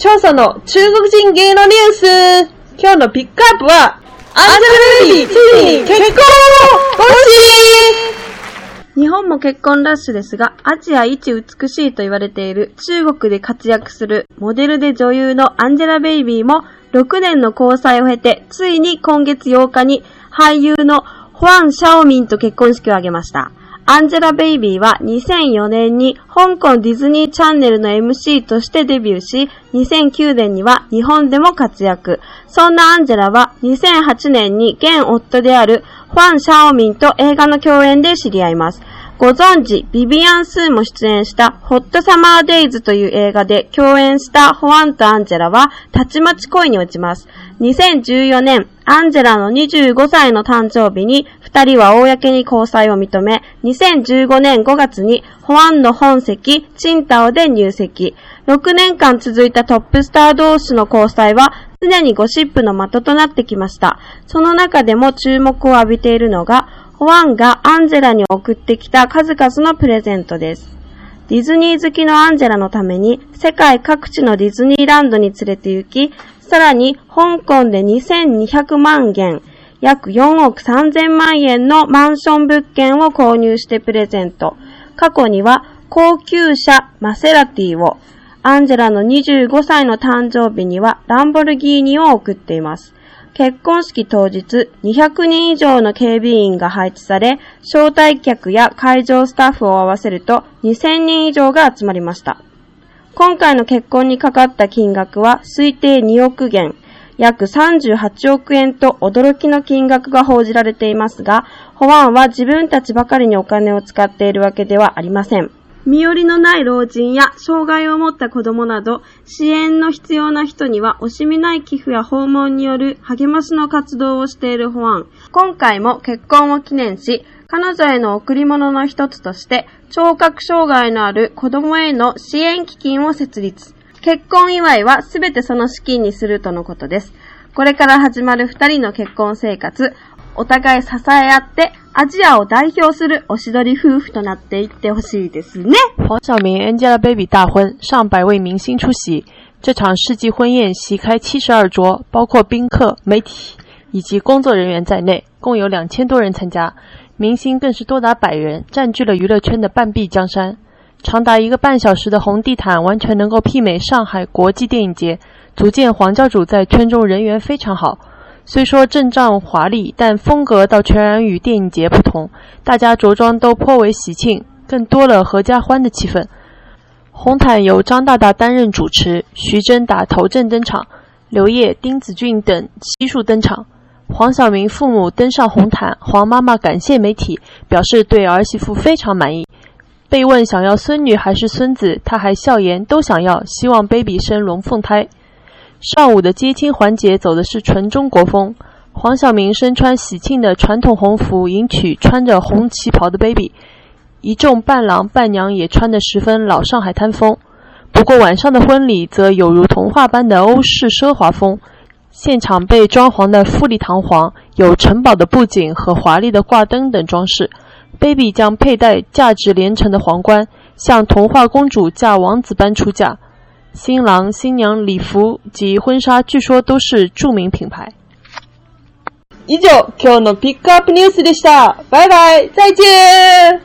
調査の中国人芸能ニュース今日のピックアップは、アンジェルベイビー、ついに結婚更日本も結婚ラッシュですが、アジア一美しいと言われている中国で活躍するモデルで女優のアンジェラ・ベイビーも6年の交際を経て、ついに今月8日に俳優のホアン・シャオミンと結婚式を挙げました。アンジェラ・ベイビーは2004年に香港ディズニーチャンネルの MC としてデビューし、2009年には日本でも活躍。そんなアンジェラは2008年に現夫であるファン・シャオミンと映画の共演で知り合います。ご存知、ビビアン・スーも出演したホットサマーデイズという映画で共演したホアンとアンジェラは、たちまち恋に落ちます。2014年、アンジェラの25歳の誕生日に、二人は公に交際を認め、2015年5月に、ホアンの本籍、チンタオで入籍。6年間続いたトップスター同士の交際は、常にゴシップの的となってきました。その中でも注目を浴びているのが、ホアンがアンジェラに送ってきた数々のプレゼントです。ディズニー好きのアンジェラのために世界各地のディズニーランドに連れて行き、さらに香港で2200万元、約4億3000万円のマンション物件を購入してプレゼント。過去には高級車マセラティを、アンジェラの25歳の誕生日にはランボルギーニを送っています。結婚式当日、200人以上の警備員が配置され、招待客や会場スタッフを合わせると2000人以上が集まりました。今回の結婚にかかった金額は推定2億元、約38億円と驚きの金額が報じられていますが、保安は自分たちばかりにお金を使っているわけではありません。身寄りのない老人や障害を持った子供など支援の必要な人には惜しみない寄付や訪問による励ましの活動をしているホアン。今回も結婚を記念し、彼女への贈り物の一つとして聴覚障害のある子供への支援基金を設立。結婚祝いはすべてその資金にするとのことです。これから始まる二人の結婚生活、お互い支え合ってアジアを代表するおしどり夫妇となっていってほしいですね。黄晓明 Angelababy 大婚，上百位明星出席。这场世纪婚宴席开七十二桌，包括宾客、媒体以及工作人员在内，共有两千多人参加。明星更是多达百人，占据了娱乐圈的半壁江山。长达一个半小时的红地毯，完全能够媲美上海国际电影节，足见黄教主在圈中人缘非常好。 虽说阵仗华丽，但风格倒全然与电影节不同。大家着装都颇为喜庆，更多了合家欢的气氛。红毯由张大大担任主持，徐峥打头阵登场，刘烨、丁子峻等悉数登场。黄晓明父母登上红毯，黄妈妈感谢媒体，表示对儿媳妇非常满意。被问想要孙女还是孙子，他还笑言都想要，希望 baby 生龙凤胎。上午的接亲环节走的是纯中国风，黄晓明身穿喜庆的传统红服迎娶穿着红旗袍的 baby，一众伴郎伴娘也穿得十分老上海滩风。不过晚上的婚礼则有如童话般的欧式奢华风，现场被装潢的富丽堂皇，有城堡的布景和华丽的挂灯等装饰。baby 将佩戴价值连城的皇冠，像童话公主嫁王子般出嫁。新郎新娘礼服及婚纱据说都是著名品牌。以上、今日のピックアップニュースでした。バイバイ、再见